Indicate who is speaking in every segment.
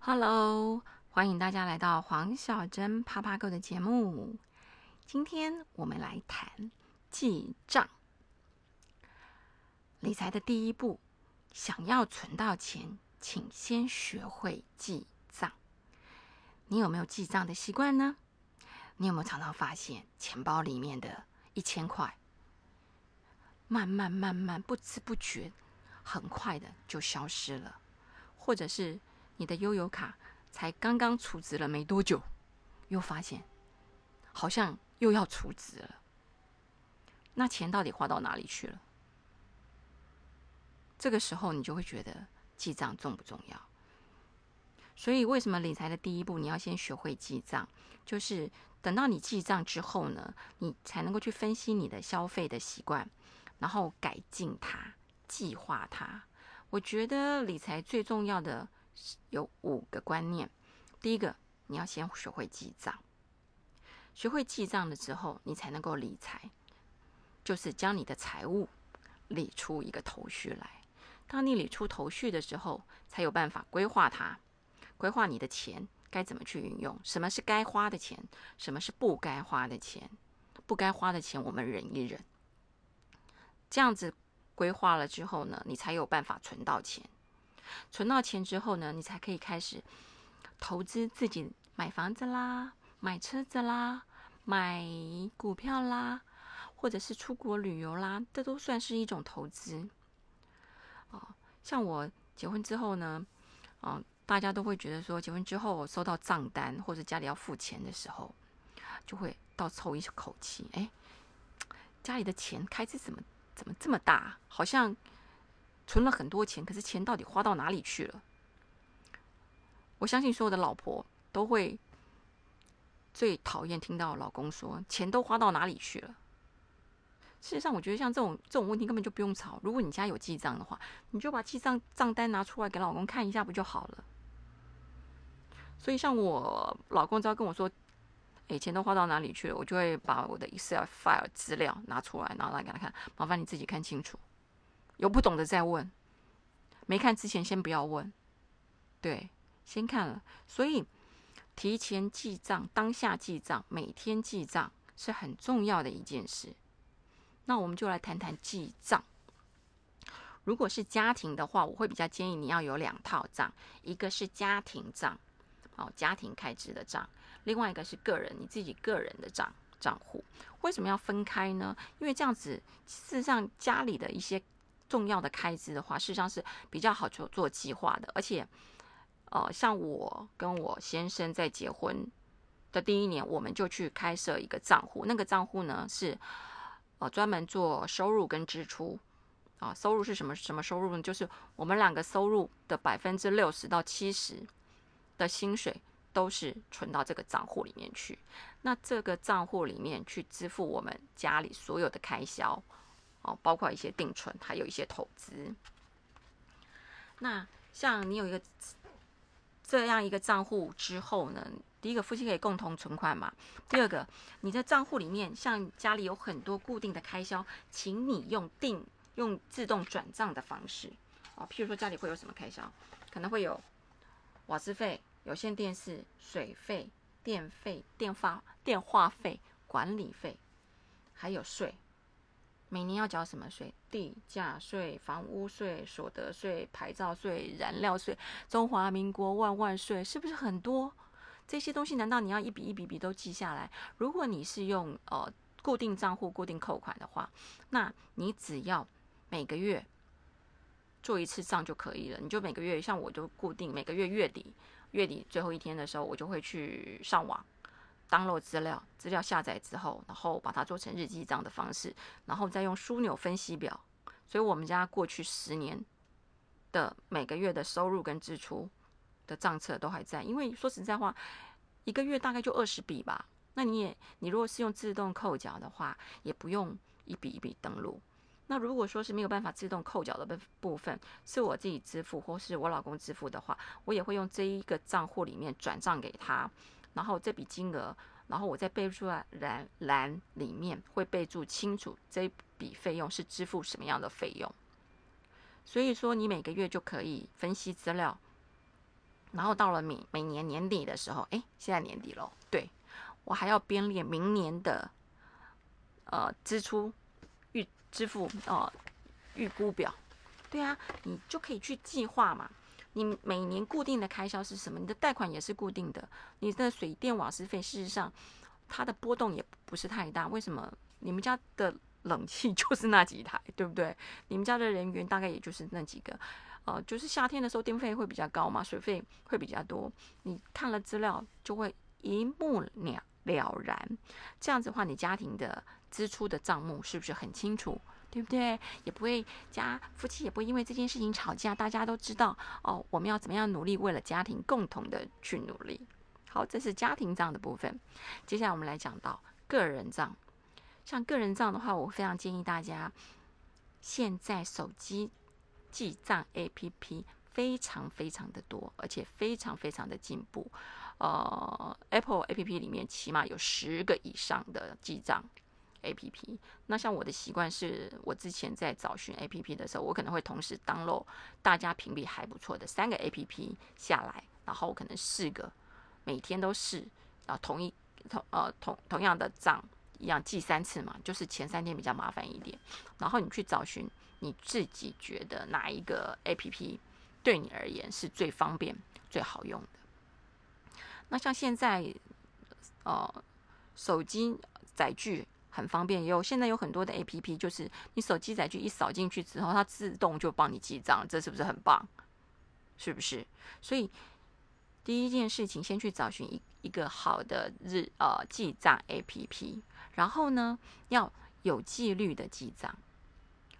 Speaker 1: Hello，欢迎大家来到黄小珍啪啪购的节目。今天我们来谈记账。理财的第一步，想要存到钱，请先学会记账。你有没有记账的习惯呢？你有没有常常发现钱包里面的一千块，慢慢慢慢不知不觉，很快的就消失了，或者是？你的悠游卡才刚刚储值了没多久，又发现好像又要储值了。那钱到底花到哪里去了？这个时候你就会觉得记账重不重要？所以为什么理财的第一步你要先学会记账？就是等到你记账之后呢，你才能够去分析你的消费的习惯，然后改进它、计划它。我觉得理财最重要的。有五个观念。第一个，你要先学会记账。学会记账了之后，你才能够理财，就是将你的财务理出一个头绪来。当你理出头绪的时候，才有办法规划它，规划你的钱该怎么去运用，什么是该花的钱，什么是不该花的钱。不该花的钱，我们忍一忍。这样子规划了之后呢，你才有办法存到钱。存到钱之后呢，你才可以开始投资自己买房子啦、买车子啦、买股票啦，或者是出国旅游啦，这都算是一种投资。哦，像我结婚之后呢，嗯，大家都会觉得说，结婚之后收到账单或者家里要付钱的时候，就会倒抽一口气，哎，家里的钱开支怎么怎么这么大？好像。存了很多钱，可是钱到底花到哪里去了？我相信所有的老婆都会最讨厌听到老公说钱都花到哪里去了。事实上，我觉得像这种这种问题根本就不用吵。如果你家有记账的话，你就把记账账单拿出来给老公看一下，不就好了？所以，像我老公只要跟我说，哎，钱都花到哪里去了，我就会把我的 Excel file 资料拿出来，然后来给他看。麻烦你自己看清楚。有不懂的再问，没看之前先不要问，对，先看了。所以提前记账、当下记账、每天记账是很重要的一件事。那我们就来谈谈记账。如果是家庭的话，我会比较建议你要有两套账，一个是家庭账，哦，家庭开支的账；另外一个是个人你自己个人的账账户。为什么要分开呢？因为这样子，事实上家里的一些重要的开支的话，事实上是比较好做做计划的，而且，呃，像我跟我先生在结婚的第一年，我们就去开设一个账户，那个账户呢是呃专门做收入跟支出啊，收入是什么什么收入呢？就是我们两个收入的百分之六十到七十的薪水都是存到这个账户里面去，那这个账户里面去支付我们家里所有的开销。哦，包括一些定存，还有一些投资。那像你有一个这样一个账户之后呢，第一个夫妻可以共同存款嘛。第二个，你的账户里面像家里有很多固定的开销，请你用定用自动转账的方式哦。譬如说家里会有什么开销，可能会有瓦斯费、有线电视、水费、电费、电话电话费、管理费，还有税。每年要缴什么税？地价税、房屋税、所得税、牌照税、燃料税、中华民国万万税，是不是很多？这些东西难道你要一笔一笔笔都记下来？如果你是用呃固定账户固定扣款的话，那你只要每个月做一次账就可以了。你就每个月，像我就固定每个月月底月底最后一天的时候，我就会去上网。当落资料，资料下载之后，然后把它做成日记账的方式，然后再用枢纽分析表。所以，我们家过去十年的每个月的收入跟支出的账册都还在。因为说实在话，一个月大概就二十笔吧。那你也，你如果是用自动扣缴的话，也不用一笔一笔登录。那如果说是没有办法自动扣缴的部部分，是我自己支付或是我老公支付的话，我也会用这一个账户里面转账给他。然后这笔金额，然后我在备注栏栏里面会备注清楚这笔费用是支付什么样的费用。所以说，你每个月就可以分析资料，然后到了每每年年底的时候，哎，现在年底了，对我还要编列明年的呃支出预支付哦预估表。对啊，你就可以去计划嘛。你每年固定的开销是什么？你的贷款也是固定的，你的水电瓦斯费，事实上它的波动也不是太大。为什么？你们家的冷气就是那几台，对不对？你们家的人员大概也就是那几个，呃，就是夏天的时候电费会比较高嘛，水费会比较多。你看了资料就会一目了了然。这样子的话，你家庭的支出的账目是不是很清楚？对不对？也不会家夫妻也不会因为这件事情吵架。大家都知道哦，我们要怎么样努力，为了家庭共同的去努力。好，这是家庭账的部分。接下来我们来讲到个人账。像个人账的话，我非常建议大家，现在手机记账 APP 非常非常的多，而且非常非常的进步。呃，Apple APP 里面起码有十个以上的记账。A P P，那像我的习惯是，我之前在找寻 A P P 的时候，我可能会同时 download 大家评比还不错的三个 A P P 下来，然后可能四个，每天都试，然后同一同呃同同样的账一样记三次嘛，就是前三天比较麻烦一点，然后你去找寻你自己觉得哪一个 A P P 对你而言是最方便最好用的。那像现在呃手机载具。很方便，也有现在有很多的 A P P，就是你手机载具一扫进去之后，它自动就帮你记账，这是不是很棒？是不是？所以第一件事情，先去找寻一一个好的日呃记账 A P P，然后呢要有纪律的记账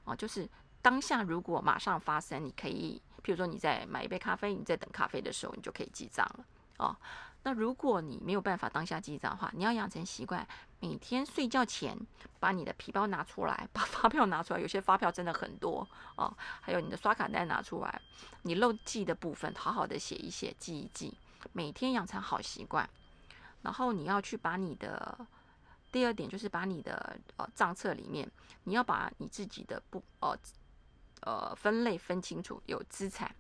Speaker 1: 哦，就是当下如果马上发生，你可以，譬如说你在买一杯咖啡，你在等咖啡的时候，你就可以记账了哦。那如果你没有办法当下记账的话，你要养成习惯，每天睡觉前把你的皮包拿出来，把发票拿出来，有些发票真的很多哦，还有你的刷卡单拿出来，你漏记的部分好好的写一写，记一记，每天养成好习惯。然后你要去把你的第二点就是把你的呃账册里面，你要把你自己的不呃呃分类分清楚，有资产。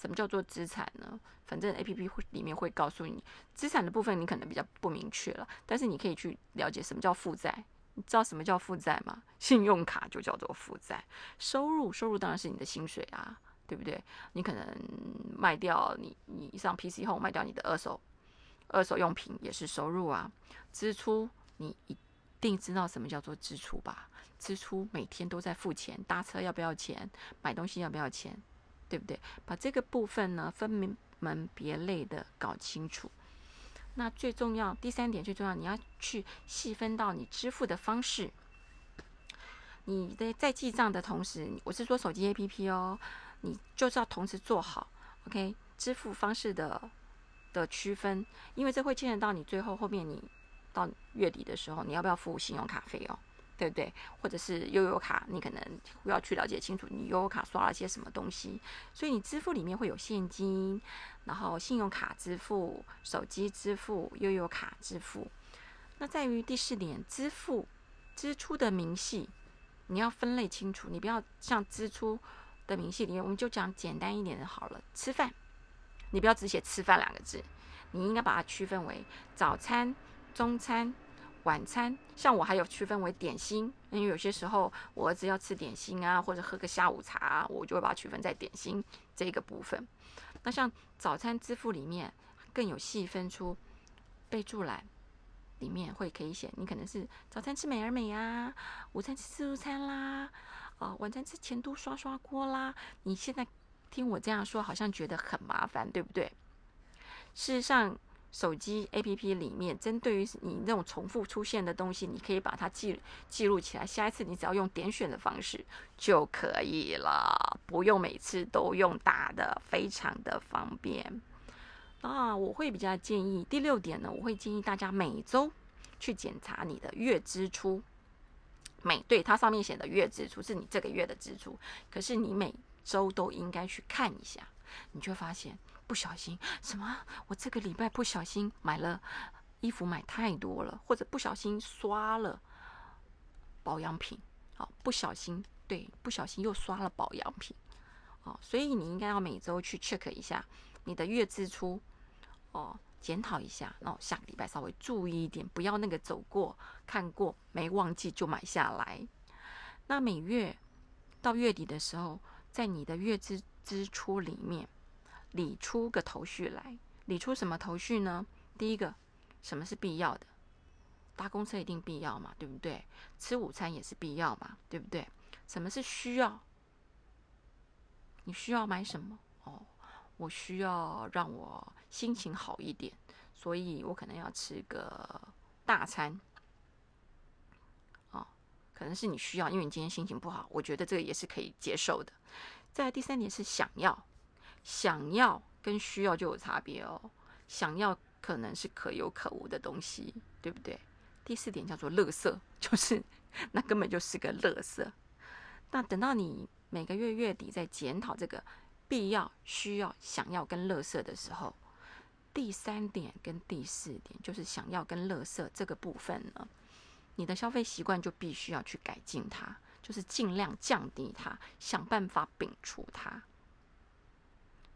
Speaker 1: 什么叫做资产呢？反正 A P P 里面会告诉你资产的部分，你可能比较不明确了。但是你可以去了解什么叫负债。你知道什么叫负债吗？信用卡就叫做负债。收入，收入当然是你的薪水啊，对不对？你可能卖掉你你上 P C 后卖掉你的二手二手用品也是收入啊。支出，你一定知道什么叫做支出吧？支出每天都在付钱，搭车要不要钱？买东西要不要钱？对不对？把这个部分呢分明门别类的搞清楚。那最重要，第三点最重要，你要去细分到你支付的方式。你的在记账的同时，我是说手机 APP 哦，你就是要同时做好 OK 支付方式的的区分，因为这会牵扯到你最后后面你到月底的时候，你要不要付信用卡费哦？对不对？或者是悠游卡，你可能要去了解清楚，你悠游卡刷了些什么东西。所以你支付里面会有现金，然后信用卡支付、手机支付、悠游卡支付。那在于第四点，支付支出的明细，你要分类清楚。你不要像支出的明细里面，我们就讲简单一点的好了。吃饭，你不要只写吃饭两个字，你应该把它区分为早餐、中餐。晚餐，像我还有区分为点心，因为有些时候我儿子要吃点心啊，或者喝个下午茶，我就会把它区分在点心这个部分。那像早餐支付里面更有细分出备注栏，里面会可以写你可能是早餐吃美而美啊，午餐吃自助餐啦，啊，晚餐吃前都刷刷锅啦。你现在听我这样说，好像觉得很麻烦，对不对？事实上。手机 APP 里面，针对于你那种重复出现的东西，你可以把它记记录起来。下一次你只要用点选的方式就可以了，不用每次都用打的，非常的方便。啊，我会比较建议第六点呢，我会建议大家每周去检查你的月支出。每对它上面写的月支出是你这个月的支出，可是你每周都应该去看一下，你就发现。不小心什么？我这个礼拜不小心买了衣服，买太多了，或者不小心刷了保养品，好，不小心对，不小心又刷了保养品，哦，所以你应该要每周去 check 一下你的月支出哦，检讨一下，然后下个礼拜稍微注意一点，不要那个走过看过没忘记就买下来。那每月到月底的时候，在你的月支支出里面理出个头绪来，理出什么头绪呢？第一个，什么是必要的？搭公车一定必要嘛，对不对？吃午餐也是必要嘛，对不对？什么是需要？你需要买什么？哦，我需要让我心情好一点，所以我可能要吃个大餐。哦，可能是你需要，因为你今天心情不好，我觉得这个也是可以接受的。再第三点是想要，想要跟需要就有差别哦。想要可能是可有可无的东西，对不对？第四点叫做乐色，就是那根本就是个乐色。那等到你每个月月底在检讨这个必要、需要、想要跟乐色的时候，第三点跟第四点就是想要跟乐色这个部分呢，你的消费习惯就必须要去改进它，就是尽量降低它，想办法摒除它。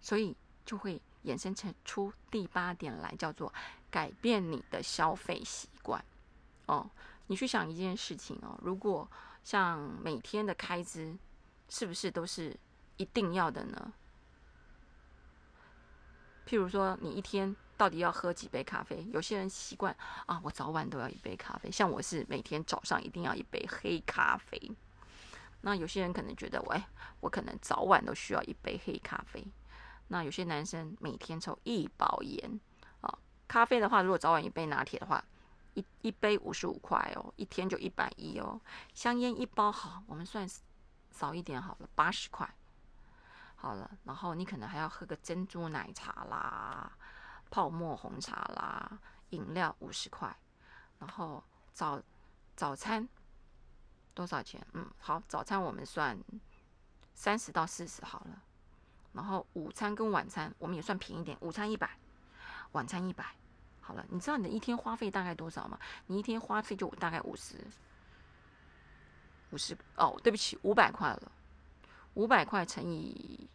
Speaker 1: 所以就会衍生成出第八点来，叫做改变你的消费习惯。哦，你去想一件事情哦，如果像每天的开支，是不是都是一定要的呢？譬如说，你一天到底要喝几杯咖啡？有些人习惯啊，我早晚都要一杯咖啡。像我是每天早上一定要一杯黑咖啡。那有些人可能觉得，喂，我可能早晚都需要一杯黑咖啡。那有些男生每天抽一包烟啊，咖啡的话，如果早晚一杯拿铁的话。一一杯五十五块哦，一天就一百一哦。香烟一包好，我们算少一点好了，八十块。好了，然后你可能还要喝个珍珠奶茶啦、泡沫红茶啦，饮料五十块。然后早早餐多少钱？嗯，好，早餐我们算三十到四十好了。然后午餐跟晚餐我们也算便宜点，午餐一百，晚餐一百。好了，你知道你的一天花费大概多少吗？你一天花费就大概五十，五十哦，对不起，五百块了，五百块乘以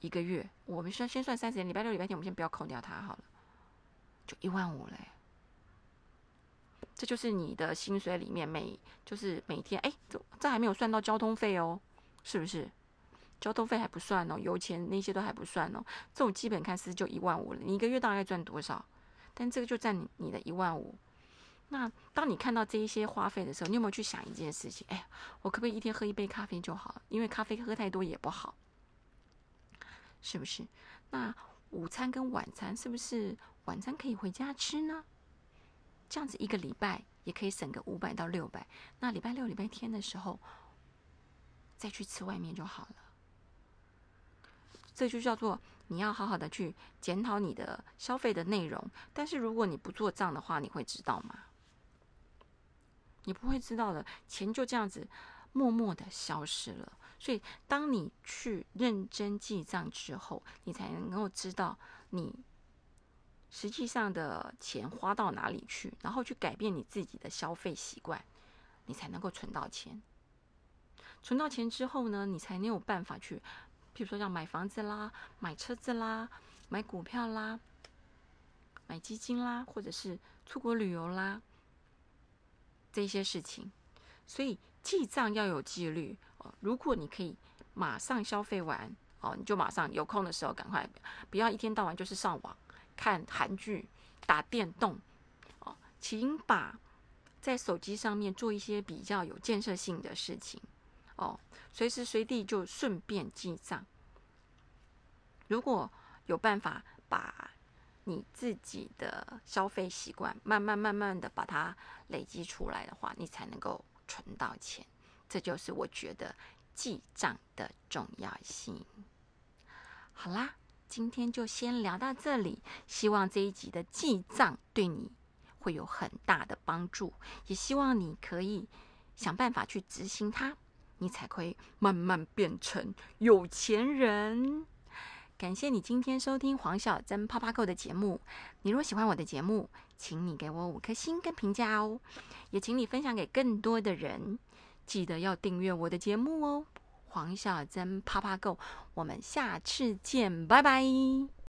Speaker 1: 一个月，我们先先算三十天，礼拜六、礼拜天，我们先不要扣掉它好了，就一万五嘞。这就是你的薪水里面每就是每天，哎，这这还没有算到交通费哦，是不是？交通费还不算哦，油钱那些都还不算哦。这种基本开支就一万五了，你一个月大概赚多少？但这个就占你你的一万五。那当你看到这一些花费的时候，你有没有去想一件事情？哎，我可不可以一天喝一杯咖啡就好？因为咖啡喝太多也不好，是不是？那午餐跟晚餐是不是晚餐可以回家吃呢？这样子一个礼拜也可以省个五百到六百。那礼拜六、礼拜天的时候再去吃外面就好了。这就叫做你要好好的去检讨你的消费的内容，但是如果你不做账的话，你会知道吗？你不会知道的，钱就这样子默默的消失了。所以，当你去认真记账之后，你才能够知道你实际上的钱花到哪里去，然后去改变你自己的消费习惯，你才能够存到钱。存到钱之后呢，你才能有办法去。譬如说，要买房子啦、买车子啦、买股票啦、买基金啦，或者是出国旅游啦，这些事情。所以记账要有纪律哦。如果你可以马上消费完哦，你就马上有空的时候赶快，不要一天到晚就是上网看韩剧、打电动哦。请把在手机上面做一些比较有建设性的事情。哦，随时随地就顺便记账。如果有办法把你自己的消费习惯慢慢慢慢的把它累积出来的话，你才能够存到钱。这就是我觉得记账的重要性。好啦，今天就先聊到这里。希望这一集的记账对你会有很大的帮助，也希望你可以想办法去执行它。你才会慢慢变成有钱人。感谢你今天收听黄小珍啪啪购的节目。你若喜欢我的节目，请你给我五颗星跟评价哦，也请你分享给更多的人。记得要订阅我的节目哦。黄小珍啪啪购，我们下次见，拜拜。